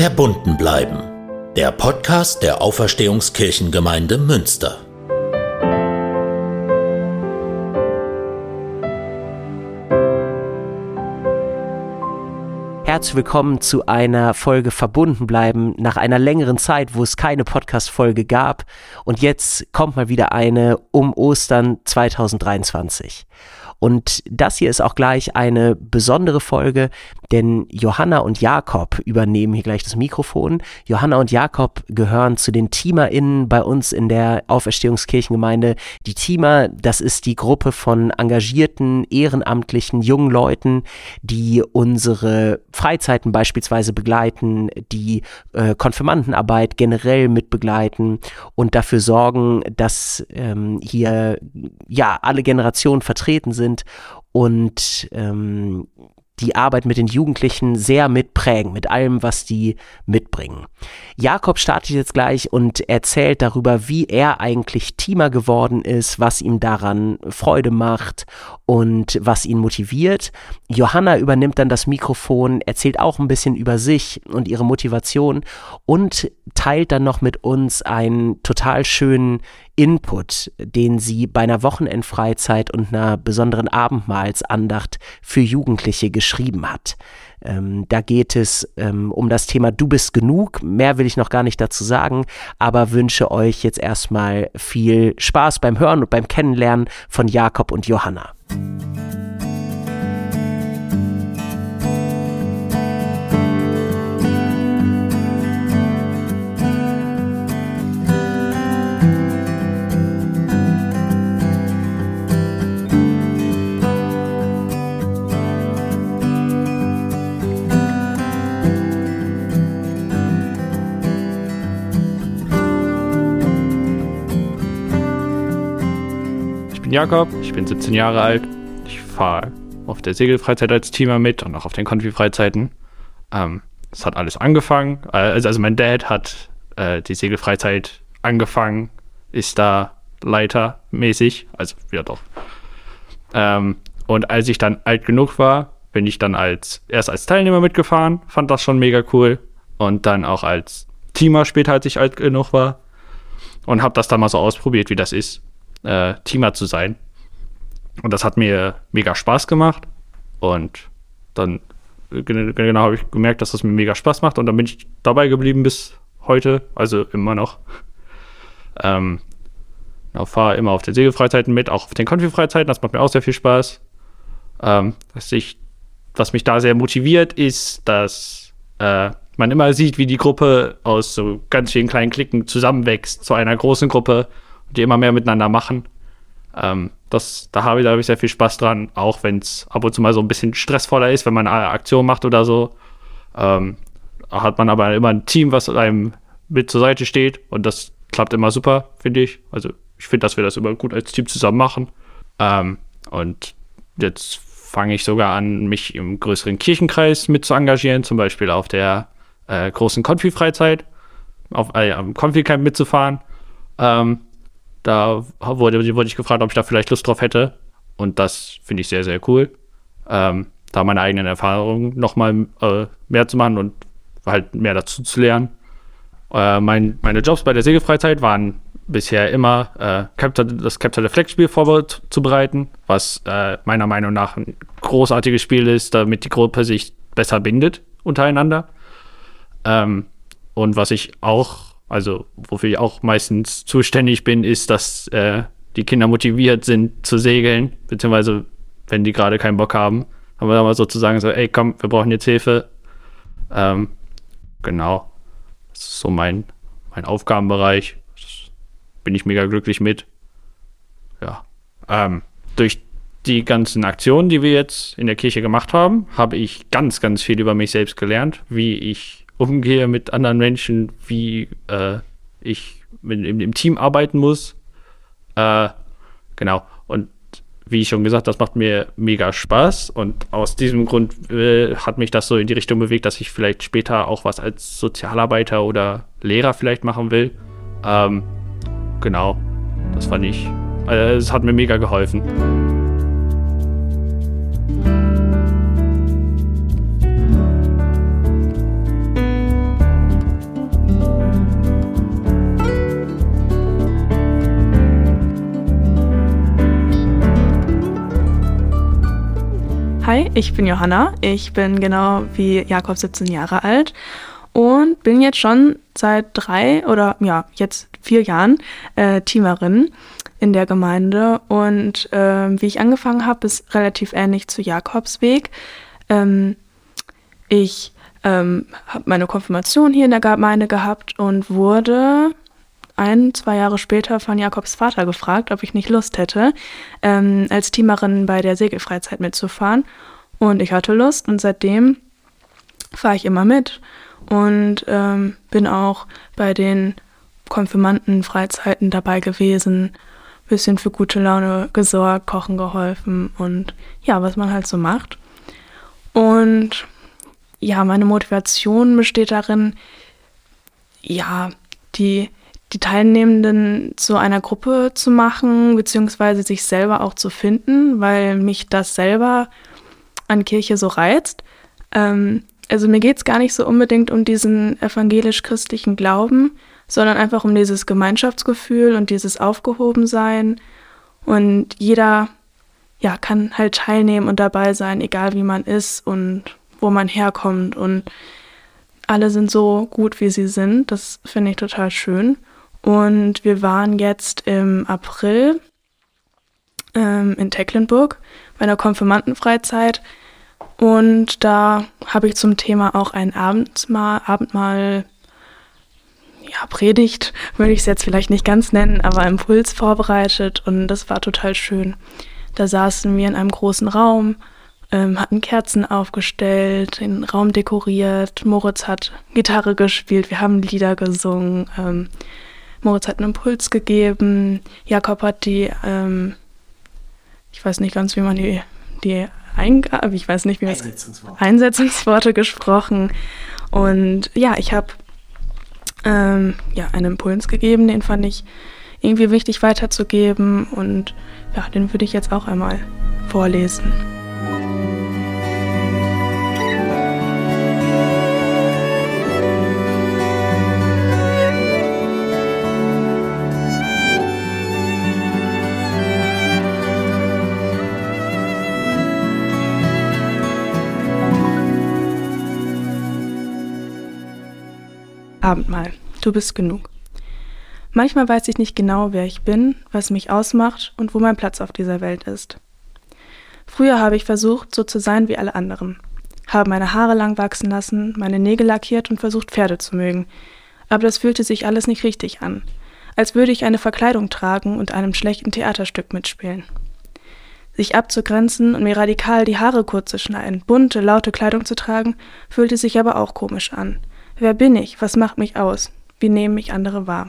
Verbunden bleiben. Der Podcast der Auferstehungskirchengemeinde Münster. Herzlich willkommen zu einer Folge Verbunden bleiben nach einer längeren Zeit, wo es keine Podcast-Folge gab. Und jetzt kommt mal wieder eine um Ostern 2023. Und das hier ist auch gleich eine besondere Folge, denn Johanna und Jakob übernehmen hier gleich das Mikrofon. Johanna und Jakob gehören zu den TeamerInnen bei uns in der Auferstehungskirchengemeinde. Die Teamer, das ist die Gruppe von engagierten, ehrenamtlichen, jungen Leuten, die unsere Freizeiten beispielsweise begleiten, die äh, Konfirmandenarbeit generell mit begleiten und dafür sorgen, dass ähm, hier ja alle Generationen vertreten sind sind und ähm, die Arbeit mit den Jugendlichen sehr mitprägen, mit allem, was die mitbringen. Jakob startet jetzt gleich und erzählt darüber, wie er eigentlich Teamer geworden ist, was ihm daran Freude macht und was ihn motiviert. Johanna übernimmt dann das Mikrofon, erzählt auch ein bisschen über sich und ihre Motivation und teilt dann noch mit uns einen total schönen Input, den sie bei einer Wochenendfreizeit und einer besonderen Abendmahlsandacht für Jugendliche geschrieben hat. Ähm, da geht es ähm, um das Thema Du bist genug. Mehr will ich noch gar nicht dazu sagen, aber wünsche euch jetzt erstmal viel Spaß beim Hören und beim Kennenlernen von Jakob und Johanna. Bin Jakob, ich bin 17 Jahre alt. Ich fahre auf der Segelfreizeit als Teamer mit und auch auf den Konfi-Freizeiten. Ähm, das hat alles angefangen. Äh, also, also mein Dad hat äh, die Segelfreizeit angefangen, ist da leitermäßig, also ja doch. Ähm, und als ich dann alt genug war, bin ich dann als erst als Teilnehmer mitgefahren, fand das schon mega cool und dann auch als Teamer später, als ich alt genug war und habe das dann mal so ausprobiert, wie das ist äh, Teamer zu sein. Und das hat mir mega Spaß gemacht. Und dann genau habe ich gemerkt, dass das mir mega Spaß macht. Und dann bin ich dabei geblieben bis heute, also immer noch. Ähm, fahre immer auf den Segelfreizeiten mit, auch auf den Konfi-Freizeiten. Das macht mir auch sehr viel Spaß. Ähm, was, ich, was mich da sehr motiviert, ist, dass äh, man immer sieht, wie die Gruppe aus so ganz vielen kleinen Klicken zusammenwächst zu einer großen Gruppe die immer mehr miteinander machen. Ähm, das, da habe ich, hab ich sehr viel Spaß dran, auch wenn es ab und zu mal so ein bisschen stressvoller ist, wenn man eine Aktion macht oder so. Ähm, hat man aber immer ein Team, was einem mit zur Seite steht und das klappt immer super, finde ich. Also ich finde, dass wir das immer gut als Team zusammen machen. Ähm, und jetzt fange ich sogar an, mich im größeren Kirchenkreis mit zu engagieren, zum Beispiel auf der äh, großen Konfi-Freizeit, auf äh, am Konfi-Camp mitzufahren. Ähm, da wurde, wurde ich gefragt, ob ich da vielleicht Lust drauf hätte. Und das finde ich sehr, sehr cool. Ähm, da meine eigenen Erfahrungen nochmal äh, mehr zu machen und halt mehr dazu zu lernen. Äh, mein, meine Jobs bei der Segelfreizeit waren bisher immer äh, Capture, das Capture Flag Spiel vorzubereiten, was äh, meiner Meinung nach ein großartiges Spiel ist, damit die Gruppe sich besser bindet untereinander. Ähm, und was ich auch also wofür ich auch meistens zuständig bin, ist, dass äh, die Kinder motiviert sind zu segeln, beziehungsweise wenn die gerade keinen Bock haben, haben wir dann mal sozusagen so, ey, komm, wir brauchen jetzt Hilfe. Ähm, genau. Das ist so mein, mein Aufgabenbereich. Das bin ich mega glücklich mit. Ja. Ähm, durch die ganzen Aktionen, die wir jetzt in der Kirche gemacht haben, habe ich ganz, ganz viel über mich selbst gelernt, wie ich umgehe mit anderen Menschen, wie äh, ich mit, im, im, Team arbeiten muss. Äh, genau. Und wie ich schon gesagt, das macht mir mega Spaß. Und aus diesem Grund äh, hat mich das so in die Richtung bewegt, dass ich vielleicht später auch was als Sozialarbeiter oder Lehrer vielleicht machen will. Ähm, genau. Das fand ich. Also, es hat mir mega geholfen. Ich bin Johanna. Ich bin genau wie Jakob 17 Jahre alt und bin jetzt schon seit drei oder ja, jetzt vier Jahren äh, Teamerin in der Gemeinde. Und äh, wie ich angefangen habe, ist relativ ähnlich zu Jakobs Weg. Ähm, ich ähm, habe meine Konfirmation hier in der Gemeinde gehabt und wurde ein, zwei Jahre später von Jakobs Vater gefragt, ob ich nicht Lust hätte, ähm, als Teamerin bei der Segelfreizeit mitzufahren. Und ich hatte Lust und seitdem fahre ich immer mit und ähm, bin auch bei den Konfirmandenfreizeiten dabei gewesen, bisschen für gute Laune gesorgt, kochen geholfen und ja, was man halt so macht. Und ja, meine Motivation besteht darin, ja, die, die Teilnehmenden zu einer Gruppe zu machen, beziehungsweise sich selber auch zu finden, weil mich das selber an Kirche so reizt. Ähm, also mir geht es gar nicht so unbedingt um diesen evangelisch-christlichen Glauben, sondern einfach um dieses Gemeinschaftsgefühl und dieses Aufgehobensein. Und jeder ja, kann halt teilnehmen und dabei sein, egal wie man ist und wo man herkommt. Und alle sind so gut, wie sie sind. Das finde ich total schön. Und wir waren jetzt im April ähm, in Tecklenburg bei einer Konfirmandenfreizeit. Und da habe ich zum Thema auch ein Abendmahl, Abendmahl ja, Predigt, würde ich es jetzt vielleicht nicht ganz nennen, aber Impuls vorbereitet und das war total schön. Da saßen wir in einem großen Raum, ähm, hatten Kerzen aufgestellt, den Raum dekoriert. Moritz hat Gitarre gespielt, wir haben Lieder gesungen. Ähm, Moritz hat einen Impuls gegeben. Jakob hat die, ähm, ich weiß nicht ganz, wie man die, die Eingabe, ich weiß nicht, wie man Einsetzungsworte. Einsetzungsworte gesprochen. Und ja, ich habe ähm, ja, einen Impuls gegeben, den fand ich irgendwie wichtig weiterzugeben und ja, den würde ich jetzt auch einmal vorlesen. Abendmahl. Du bist genug. Manchmal weiß ich nicht genau, wer ich bin, was mich ausmacht und wo mein Platz auf dieser Welt ist. Früher habe ich versucht, so zu sein wie alle anderen. Habe meine Haare lang wachsen lassen, meine Nägel lackiert und versucht, Pferde zu mögen. Aber das fühlte sich alles nicht richtig an. Als würde ich eine Verkleidung tragen und einem schlechten Theaterstück mitspielen. Sich abzugrenzen und mir radikal die Haare kurz zu schneiden, bunte, laute Kleidung zu tragen, fühlte sich aber auch komisch an. Wer bin ich? Was macht mich aus? Wie nehmen mich andere wahr?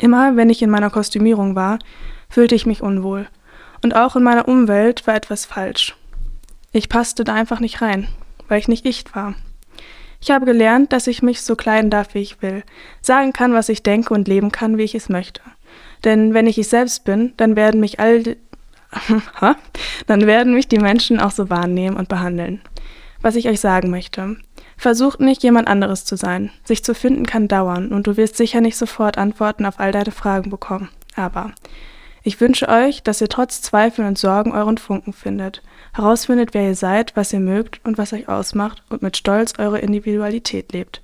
Immer wenn ich in meiner Kostümierung war, fühlte ich mich unwohl. Und auch in meiner Umwelt war etwas falsch. Ich passte da einfach nicht rein, weil ich nicht ich war. Ich habe gelernt, dass ich mich so kleiden darf, wie ich will, sagen kann, was ich denke und leben kann, wie ich es möchte. Denn wenn ich ich selbst bin, dann werden mich all die, dann werden mich die Menschen auch so wahrnehmen und behandeln. Was ich euch sagen möchte, Versucht nicht, jemand anderes zu sein. Sich zu finden kann dauern und du wirst sicher nicht sofort Antworten auf all deine Fragen bekommen. Aber ich wünsche euch, dass ihr trotz Zweifeln und Sorgen euren Funken findet, herausfindet, wer ihr seid, was ihr mögt und was euch ausmacht und mit Stolz eure Individualität lebt.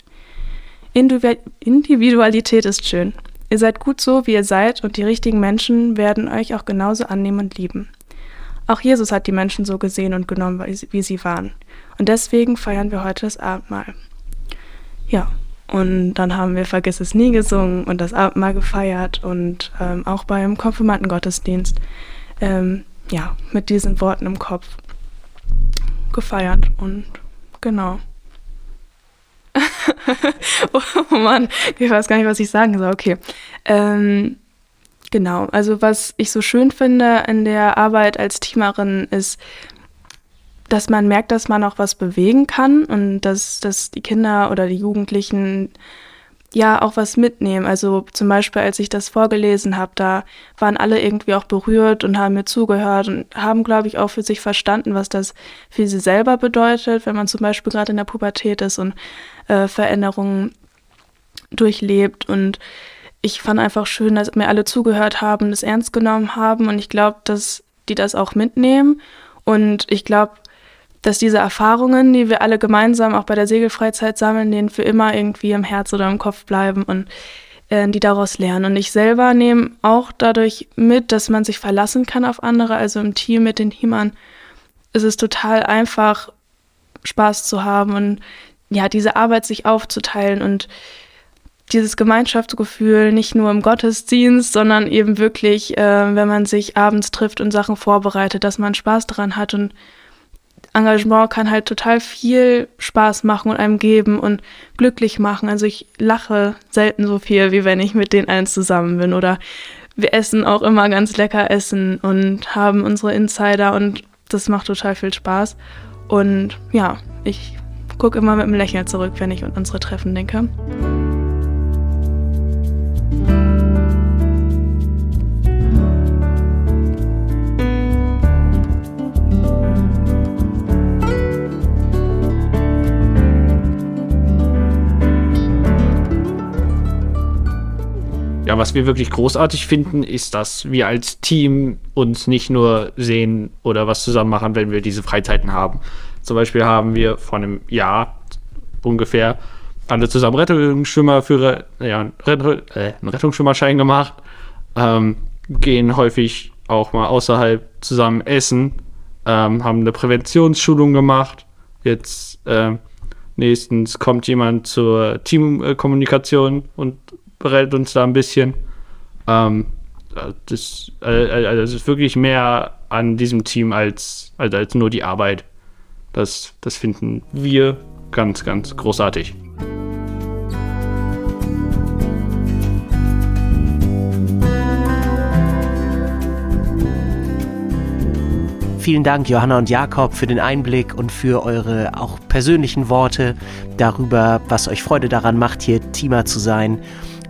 Individualität ist schön. Ihr seid gut so, wie ihr seid und die richtigen Menschen werden euch auch genauso annehmen und lieben. Auch Jesus hat die Menschen so gesehen und genommen, wie sie waren. Und deswegen feiern wir heute das Abendmahl. Ja, und dann haben wir Vergiss es nie gesungen und das Abendmahl gefeiert und ähm, auch beim Konfirmandengottesdienst, ähm, ja, mit diesen Worten im Kopf gefeiert und genau. oh Mann, ich weiß gar nicht, was ich sagen soll. Okay. Ähm, genau, also was ich so schön finde in der Arbeit als Teamerin ist, dass man merkt, dass man auch was bewegen kann und dass, dass die Kinder oder die Jugendlichen ja auch was mitnehmen. Also zum Beispiel, als ich das vorgelesen habe, da waren alle irgendwie auch berührt und haben mir zugehört und haben, glaube ich, auch für sich verstanden, was das für sie selber bedeutet, wenn man zum Beispiel gerade in der Pubertät ist und äh, Veränderungen durchlebt. Und ich fand einfach schön, dass mir alle zugehört haben, das ernst genommen haben und ich glaube, dass die das auch mitnehmen. Und ich glaube, dass diese Erfahrungen, die wir alle gemeinsam auch bei der Segelfreizeit sammeln, denen für immer irgendwie im Herz oder im Kopf bleiben und äh, die daraus lernen. Und ich selber nehme auch dadurch mit, dass man sich verlassen kann auf andere. Also im Team mit den Teamern ist es total einfach, Spaß zu haben und ja, diese Arbeit sich aufzuteilen und dieses Gemeinschaftsgefühl nicht nur im Gottesdienst, sondern eben wirklich, äh, wenn man sich abends trifft und Sachen vorbereitet, dass man Spaß daran hat und Engagement kann halt total viel Spaß machen und einem geben und glücklich machen. Also ich lache selten so viel, wie wenn ich mit den allen zusammen bin. Oder wir essen auch immer ganz lecker Essen und haben unsere Insider und das macht total viel Spaß. Und ja, ich gucke immer mit einem Lächeln zurück, wenn ich an unsere Treffen denke. Ja, was wir wirklich großartig finden, ist, dass wir als Team uns nicht nur sehen oder was zusammen machen, wenn wir diese Freizeiten haben. Zum Beispiel haben wir vor einem Jahr ungefähr alle zusammen Rettungsschwimmerführer, ja, äh, einen Rettungsschwimmerschein gemacht, ähm, gehen häufig auch mal außerhalb zusammen essen, ähm, haben eine Präventionsschulung gemacht. Jetzt äh, nächstens kommt jemand zur Teamkommunikation und berät uns da ein bisschen. Ähm, das, äh, also das ist wirklich mehr an diesem Team als, als, als nur die Arbeit. Das, das finden wir ganz, ganz großartig. Vielen Dank, Johanna und Jakob, für den Einblick und für eure auch persönlichen Worte darüber, was euch Freude daran macht, hier Teamer zu sein.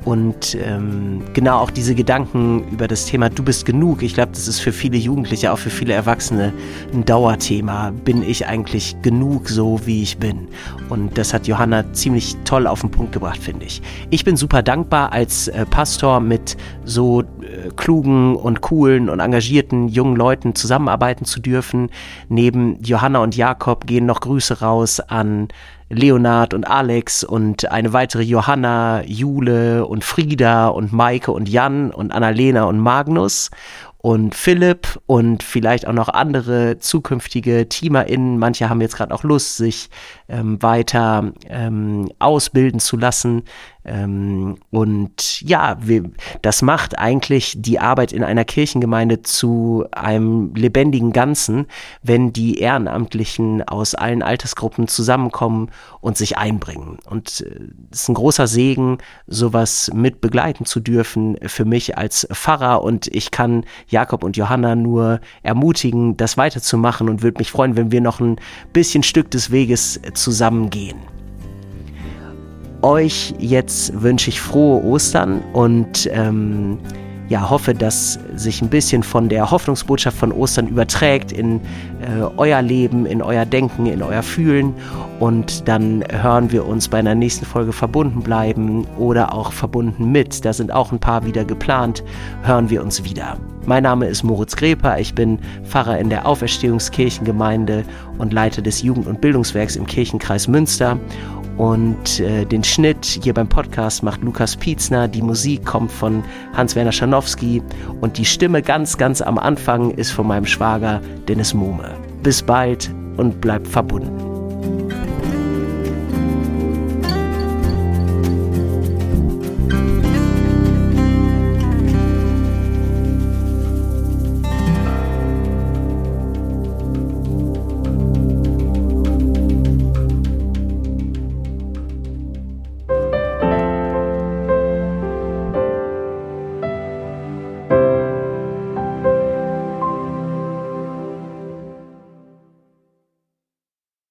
Und ähm, genau auch diese Gedanken über das Thema Du bist genug. Ich glaube, das ist für viele Jugendliche, auch für viele Erwachsene ein Dauerthema. Bin ich eigentlich genug so, wie ich bin? Und das hat Johanna ziemlich toll auf den Punkt gebracht, finde ich. Ich bin super dankbar, als äh, Pastor mit so äh, klugen und coolen und engagierten jungen Leuten zusammenarbeiten zu dürfen. Neben Johanna und Jakob gehen noch Grüße raus an Leonard und Alex und eine weitere Johanna, Jule und Frieda und Maike und Jan und Annalena und Magnus und Philipp und vielleicht auch noch andere zukünftige TeamerInnen. Manche haben jetzt gerade auch Lust, sich ähm, weiter ähm, ausbilden zu lassen. Ähm, und ja, wir, das macht eigentlich die Arbeit in einer Kirchengemeinde zu einem lebendigen Ganzen, wenn die Ehrenamtlichen aus allen Altersgruppen zusammenkommen und sich einbringen. Und es äh, ist ein großer Segen, sowas mit begleiten zu dürfen für mich als Pfarrer. Und ich kann Jakob und Johanna nur ermutigen, das weiterzumachen und würde mich freuen, wenn wir noch ein bisschen Stück des Weges zusammengehen euch jetzt wünsche ich frohe Ostern und ähm, ja, hoffe, dass sich ein bisschen von der Hoffnungsbotschaft von Ostern überträgt in äh, euer Leben, in euer Denken, in euer Fühlen. Und dann hören wir uns bei einer nächsten Folge verbunden bleiben oder auch verbunden mit. Da sind auch ein paar wieder geplant. Hören wir uns wieder. Mein Name ist Moritz Greper. Ich bin Pfarrer in der Auferstehungskirchengemeinde und Leiter des Jugend- und Bildungswerks im Kirchenkreis Münster. Und äh, den Schnitt hier beim Podcast macht Lukas Pietzner. Die Musik kommt von Hans-Werner Schanowski. Und die Stimme ganz, ganz am Anfang ist von meinem Schwager Dennis Muhme. Bis bald und bleibt verbunden.